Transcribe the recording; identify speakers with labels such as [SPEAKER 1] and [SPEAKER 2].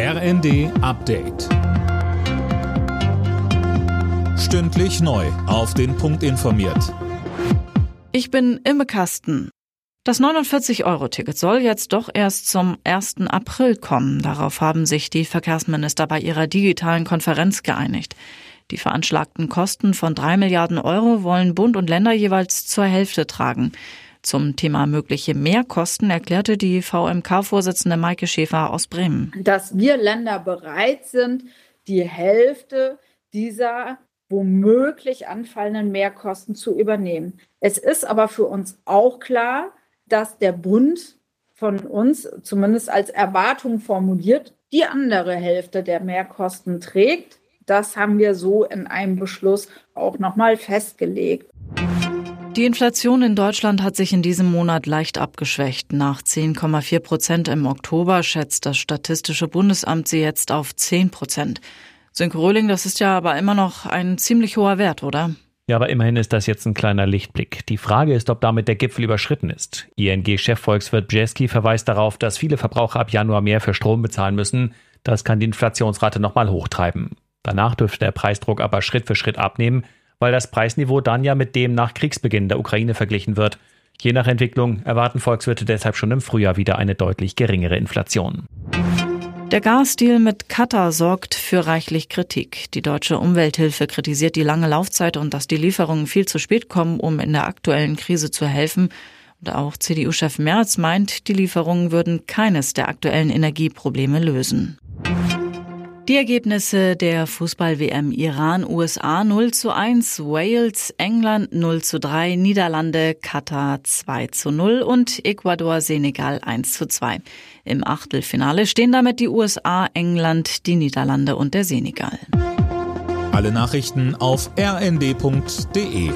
[SPEAKER 1] RND Update. Stündlich neu. Auf den Punkt informiert.
[SPEAKER 2] Ich bin Imme Kasten. Das 49-Euro-Ticket soll jetzt doch erst zum 1. April kommen. Darauf haben sich die Verkehrsminister bei ihrer digitalen Konferenz geeinigt. Die veranschlagten Kosten von drei Milliarden Euro wollen Bund und Länder jeweils zur Hälfte tragen. Zum Thema mögliche Mehrkosten erklärte die VMK-Vorsitzende Maike Schäfer aus Bremen.
[SPEAKER 3] Dass wir Länder bereit sind, die Hälfte dieser womöglich anfallenden Mehrkosten zu übernehmen. Es ist aber für uns auch klar, dass der Bund von uns zumindest als Erwartung formuliert, die andere Hälfte der Mehrkosten trägt. Das haben wir so in einem Beschluss auch nochmal festgelegt.
[SPEAKER 2] Die Inflation in Deutschland hat sich in diesem Monat leicht abgeschwächt. Nach 10,4 Prozent im Oktober schätzt das Statistische Bundesamt sie jetzt auf 10 Prozent. Sönke Röhling, das ist ja aber immer noch ein ziemlich hoher Wert, oder?
[SPEAKER 4] Ja, aber immerhin ist das jetzt ein kleiner Lichtblick. Die Frage ist, ob damit der Gipfel überschritten ist. ING-Chefvolkswirt Bjeski verweist darauf, dass viele Verbraucher ab Januar mehr für Strom bezahlen müssen. Das kann die Inflationsrate nochmal hochtreiben. Danach dürfte der Preisdruck aber Schritt für Schritt abnehmen, weil das Preisniveau dann ja mit dem nach Kriegsbeginn der Ukraine verglichen wird. Je nach Entwicklung erwarten Volkswirte deshalb schon im Frühjahr wieder eine deutlich geringere Inflation.
[SPEAKER 2] Der Gasdeal mit Katar sorgt für reichlich Kritik. Die deutsche Umwelthilfe kritisiert die lange Laufzeit und dass die Lieferungen viel zu spät kommen, um in der aktuellen Krise zu helfen. Und auch CDU-Chef Merz meint, die Lieferungen würden keines der aktuellen Energieprobleme lösen. Die Ergebnisse der Fußball-WM Iran, USA 0 zu 1, Wales, England 0 zu 3, Niederlande, Katar 2 zu 0 und Ecuador, Senegal 1 zu 2. Im Achtelfinale stehen damit die USA, England, die Niederlande und der Senegal.
[SPEAKER 1] Alle Nachrichten auf rnd.de